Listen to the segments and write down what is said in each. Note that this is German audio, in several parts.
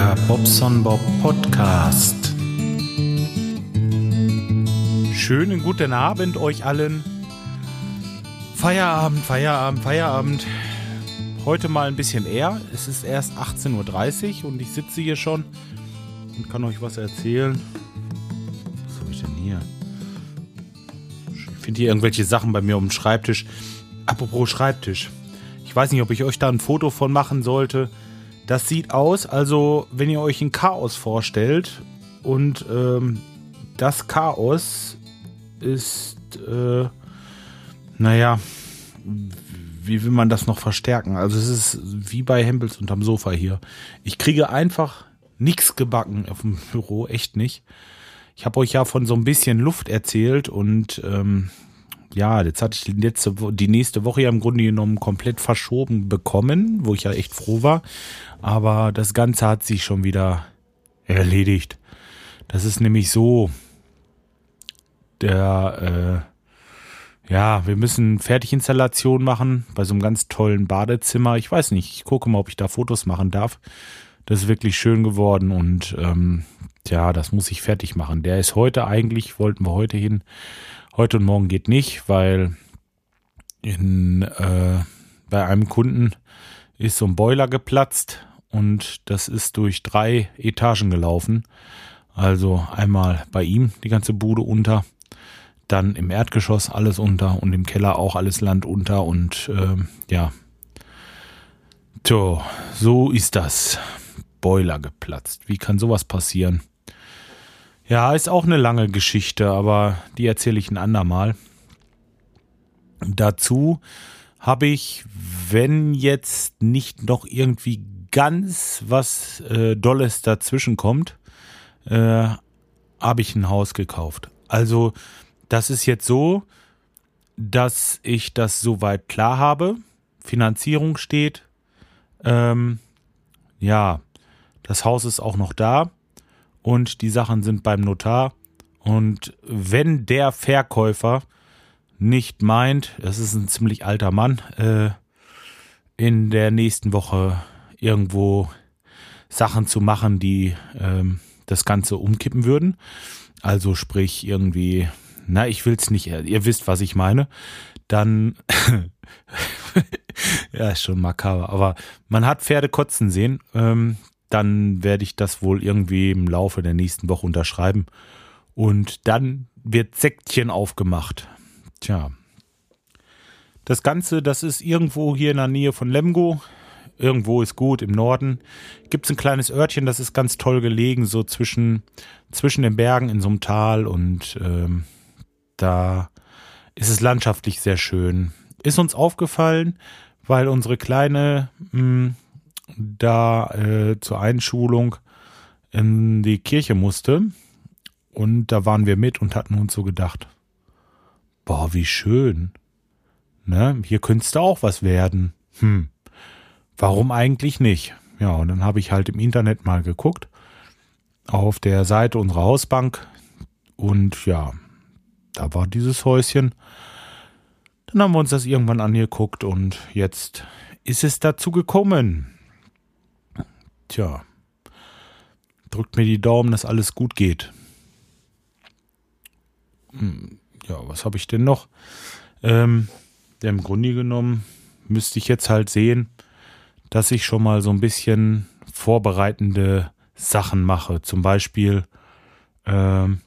Der Bobson Bob Podcast. Schönen guten Abend euch allen. Feierabend, Feierabend, Feierabend. Heute mal ein bisschen eher. Es ist erst 18.30 Uhr und ich sitze hier schon und kann euch was erzählen. Was habe ich denn hier? Ich finde hier irgendwelche Sachen bei mir um den Schreibtisch. Apropos Schreibtisch. Ich weiß nicht, ob ich euch da ein Foto von machen sollte. Das sieht aus, also wenn ihr euch ein Chaos vorstellt und ähm, das Chaos ist, äh, naja, wie will man das noch verstärken? Also es ist wie bei Hempels unterm Sofa hier. Ich kriege einfach nichts gebacken auf dem Büro, echt nicht. Ich habe euch ja von so ein bisschen Luft erzählt und ähm, ja, jetzt hatte ich die, letzte, die nächste Woche ja im Grunde genommen komplett verschoben bekommen, wo ich ja echt froh war. Aber das Ganze hat sich schon wieder erledigt. Das ist nämlich so, der, äh, ja, wir müssen Fertiginstallation machen bei so einem ganz tollen Badezimmer. Ich weiß nicht, ich gucke mal, ob ich da Fotos machen darf. Das ist wirklich schön geworden und ähm, ja, das muss ich fertig machen. Der ist heute eigentlich, wollten wir heute hin. Heute und morgen geht nicht, weil in, äh, bei einem Kunden ist so ein Boiler geplatzt und das ist durch drei Etagen gelaufen. Also einmal bei ihm die ganze Bude unter, dann im Erdgeschoss alles unter und im Keller auch alles Land unter und äh, ja. Tja, so ist das. Boiler geplatzt. Wie kann sowas passieren? Ja, ist auch eine lange Geschichte, aber die erzähle ich ein andermal. Dazu habe ich, wenn jetzt nicht noch irgendwie ganz was äh, Dolles dazwischen kommt, äh, habe ich ein Haus gekauft. Also das ist jetzt so, dass ich das soweit klar habe. Finanzierung steht. Ähm, ja, das Haus ist auch noch da und die Sachen sind beim Notar. Und wenn der Verkäufer nicht meint, das ist ein ziemlich alter Mann, äh, in der nächsten Woche irgendwo Sachen zu machen, die ähm, das Ganze umkippen würden. Also sprich irgendwie, na, ich will's nicht, ihr wisst, was ich meine. Dann, ja, ist schon makaber, aber man hat Pferde kotzen sehen. Ähm, dann werde ich das wohl irgendwie im Laufe der nächsten Woche unterschreiben. Und dann wird Sektchen aufgemacht. Tja. Das Ganze, das ist irgendwo hier in der Nähe von Lemgo irgendwo ist gut, im Norden gibt es ein kleines Örtchen, das ist ganz toll gelegen, so zwischen, zwischen den Bergen in so einem Tal und ähm, da ist es landschaftlich sehr schön. Ist uns aufgefallen, weil unsere Kleine mh, hm, da äh, zur Einschulung in die Kirche musste und da waren wir mit und hatten uns so gedacht, boah, wie schön. Ne? Hier könntest du auch was werden. Hm. Warum eigentlich nicht? Ja, und dann habe ich halt im Internet mal geguckt auf der Seite unserer Hausbank und ja, da war dieses Häuschen. Dann haben wir uns das irgendwann angeguckt und jetzt ist es dazu gekommen. Tja, drückt mir die Daumen, dass alles gut geht. Hm, ja, was habe ich denn noch? Ähm, Im Grunde genommen müsste ich jetzt halt sehen, dass ich schon mal so ein bisschen vorbereitende Sachen mache. Zum Beispiel ähm,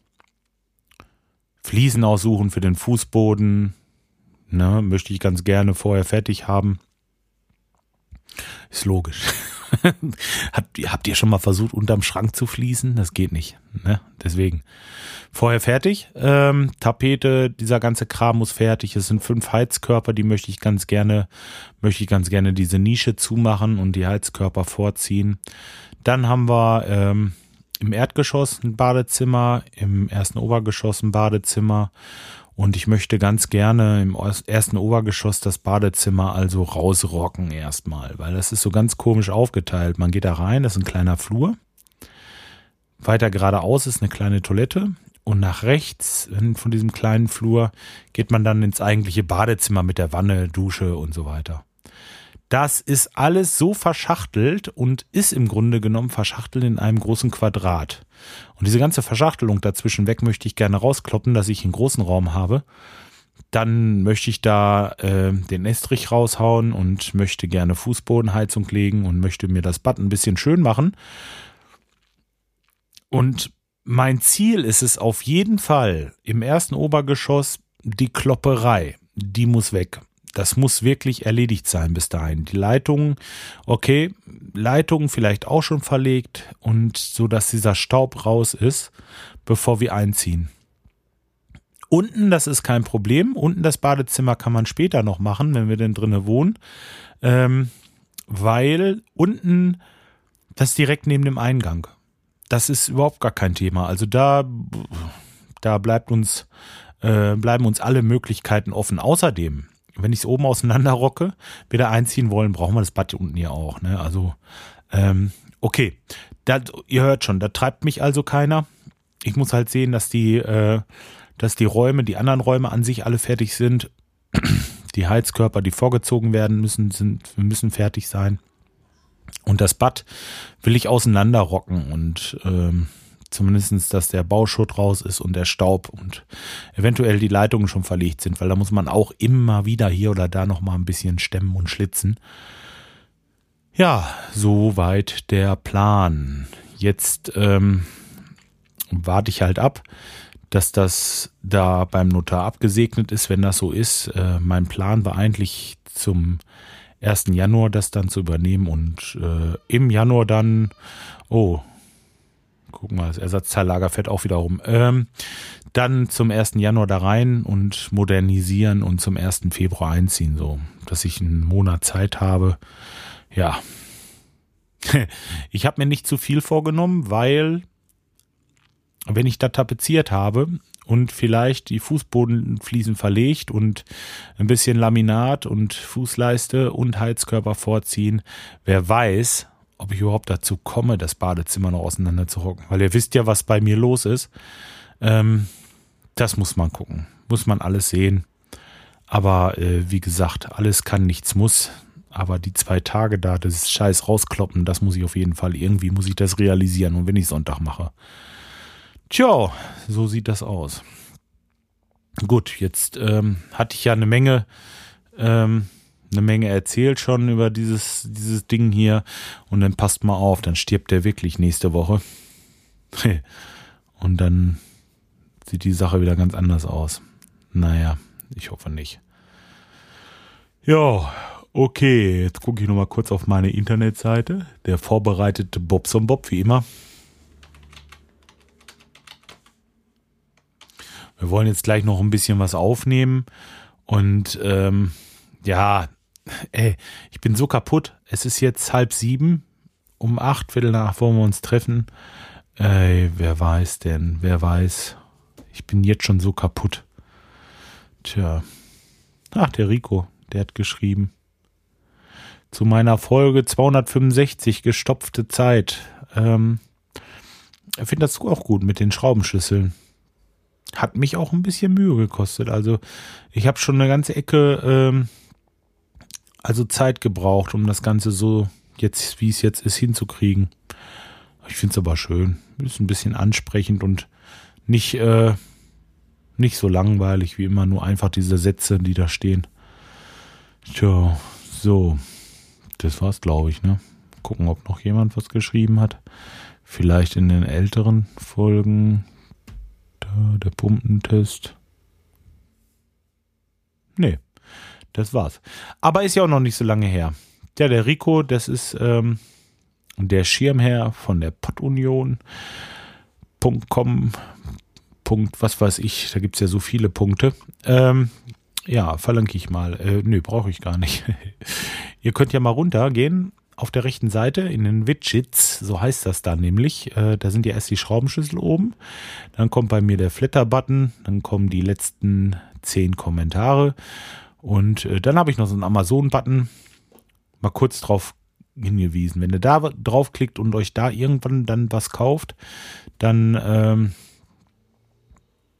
Fliesen aussuchen für den Fußboden. Ne, möchte ich ganz gerne vorher fertig haben. Ist logisch. habt, habt ihr schon mal versucht, unterm Schrank zu fließen? Das geht nicht. Ne? Deswegen. Vorher fertig. Ähm, Tapete, dieser ganze Kram muss fertig. Es sind fünf Heizkörper, die möchte ich ganz gerne, möchte ich ganz gerne diese Nische zumachen und die Heizkörper vorziehen. Dann haben wir ähm, im Erdgeschoss ein Badezimmer, im ersten Obergeschoss ein Badezimmer und ich möchte ganz gerne im ersten Obergeschoss das Badezimmer also rausrocken erstmal, weil das ist so ganz komisch aufgeteilt. Man geht da rein, das ist ein kleiner Flur. Weiter geradeaus ist eine kleine Toilette. Und nach rechts von diesem kleinen Flur geht man dann ins eigentliche Badezimmer mit der Wanne, Dusche und so weiter. Das ist alles so verschachtelt und ist im Grunde genommen verschachtelt in einem großen Quadrat. Und diese ganze Verschachtelung dazwischen weg möchte ich gerne rauskloppen, dass ich einen großen Raum habe. Dann möchte ich da äh, den Estrich raushauen und möchte gerne Fußbodenheizung legen und möchte mir das Bad ein bisschen schön machen. Und mein Ziel ist es auf jeden Fall im ersten Obergeschoss die Klopperei. Die muss weg das muss wirklich erledigt sein bis dahin. Die Leitungen, okay, Leitungen vielleicht auch schon verlegt und so, dass dieser Staub raus ist, bevor wir einziehen. Unten, das ist kein Problem. Unten das Badezimmer kann man später noch machen, wenn wir denn drinnen wohnen. Ähm, weil unten, das ist direkt neben dem Eingang. Das ist überhaupt gar kein Thema. Also da, da bleibt uns, äh, bleiben uns alle Möglichkeiten offen. Außerdem, wenn ich es oben auseinanderrocke, wieder einziehen wollen, brauchen wir das Bad unten hier auch. Ne? Also, ähm, okay. Da, ihr hört schon, da treibt mich also keiner. Ich muss halt sehen, dass die, äh, dass die Räume, die anderen Räume an sich alle fertig sind. Die Heizkörper, die vorgezogen werden müssen, sind, müssen fertig sein. Und das Bad will ich auseinanderrocken und ähm, Zumindestens, dass der Bauschutt raus ist und der Staub und eventuell die Leitungen schon verlegt sind, weil da muss man auch immer wieder hier oder da nochmal ein bisschen stemmen und schlitzen. Ja, soweit der Plan. Jetzt ähm, warte ich halt ab, dass das da beim Notar abgesegnet ist, wenn das so ist. Äh, mein Plan war eigentlich zum 1. Januar das dann zu übernehmen und äh, im Januar dann, oh, guck mal, das Ersatzteillager fährt auch wieder rum. Ähm, dann zum 1. Januar da rein und modernisieren und zum 1. Februar einziehen, so, dass ich einen Monat Zeit habe. Ja. Ich habe mir nicht zu viel vorgenommen, weil wenn ich da tapeziert habe und vielleicht die Fußbodenfliesen verlegt und ein bisschen Laminat und Fußleiste und Heizkörper vorziehen, wer weiß, ob ich überhaupt dazu komme, das Badezimmer noch auseinander zu hocken. Weil ihr wisst ja, was bei mir los ist. Ähm, das muss man gucken. Muss man alles sehen. Aber äh, wie gesagt, alles kann, nichts muss. Aber die zwei Tage da, das Scheiß rauskloppen, das muss ich auf jeden Fall. Irgendwie muss ich das realisieren. Und wenn ich Sonntag mache. Tja, so sieht das aus. Gut, jetzt ähm, hatte ich ja eine Menge ähm, eine Menge erzählt schon über dieses, dieses Ding hier. Und dann passt mal auf, dann stirbt der wirklich nächste Woche. Und dann sieht die Sache wieder ganz anders aus. Naja, ich hoffe nicht. Ja, okay, jetzt gucke ich nochmal kurz auf meine Internetseite. Der vorbereitete Bobson Bob, wie immer. Wir wollen jetzt gleich noch ein bisschen was aufnehmen. Und ähm, ja, ey, ich bin so kaputt. Es ist jetzt halb sieben. Um acht, Viertel nach wollen wir uns treffen. Ey, wer weiß denn, wer weiß. Ich bin jetzt schon so kaputt. Tja. Ach, der Rico, der hat geschrieben. Zu meiner Folge 265, gestopfte Zeit. Ähm, er findet das auch gut mit den Schraubenschlüsseln. Hat mich auch ein bisschen Mühe gekostet. Also, ich habe schon eine ganze Ecke ähm, also Zeit gebraucht, um das Ganze so jetzt, wie es jetzt ist, hinzukriegen. Ich finde es aber schön. Ist ein bisschen ansprechend und nicht, äh, nicht so langweilig wie immer, nur einfach diese Sätze, die da stehen. Tja, so. Das war's, glaube ich, ne? Gucken, ob noch jemand was geschrieben hat. Vielleicht in den älteren Folgen. Da, der Pumpentest. Nee, das war's. Aber ist ja auch noch nicht so lange her. Ja, der Rico, das ist ähm, der Schirmherr von der Pottunion. .com, Punkt, was weiß ich, da gibt es ja so viele Punkte. Ähm, ja, verlinke ich mal. Äh, nö, brauche ich gar nicht. Ihr könnt ja mal runtergehen auf der rechten Seite in den Widgets, so heißt das da nämlich. Äh, da sind ja erst die Schraubenschlüssel oben. Dann kommt bei mir der Flatter-Button. Dann kommen die letzten zehn Kommentare. Und äh, dann habe ich noch so einen Amazon-Button, mal kurz drauf hingewiesen. Wenn ihr da draufklickt und euch da irgendwann dann was kauft, dann ähm,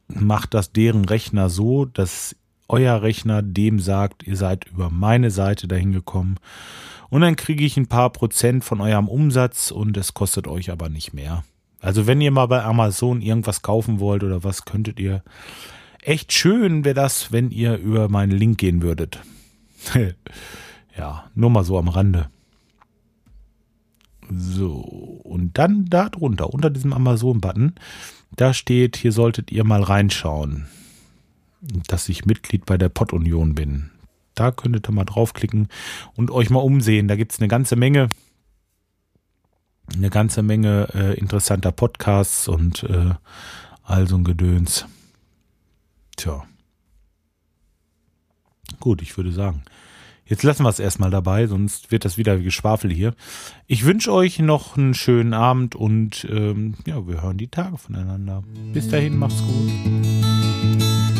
macht das deren Rechner so, dass euer Rechner dem sagt, ihr seid über meine Seite dahin gekommen. Und dann kriege ich ein paar Prozent von eurem Umsatz und es kostet euch aber nicht mehr. Also wenn ihr mal bei Amazon irgendwas kaufen wollt oder was, könntet ihr. Echt schön wäre das, wenn ihr über meinen Link gehen würdet. ja, nur mal so am Rande. So, und dann da drunter, unter diesem Amazon-Button, da steht, hier solltet ihr mal reinschauen, dass ich Mitglied bei der Pod-Union bin. Da könntet ihr mal draufklicken und euch mal umsehen. Da gibt es eine ganze Menge, eine ganze Menge äh, interessanter Podcasts und äh, all so ein Gedöns. Tja. Gut, ich würde sagen, Jetzt lassen wir es erstmal dabei, sonst wird das wieder Geschwafel hier. Ich wünsche euch noch einen schönen Abend und ähm, ja, wir hören die Tage voneinander. Bis dahin, macht's gut.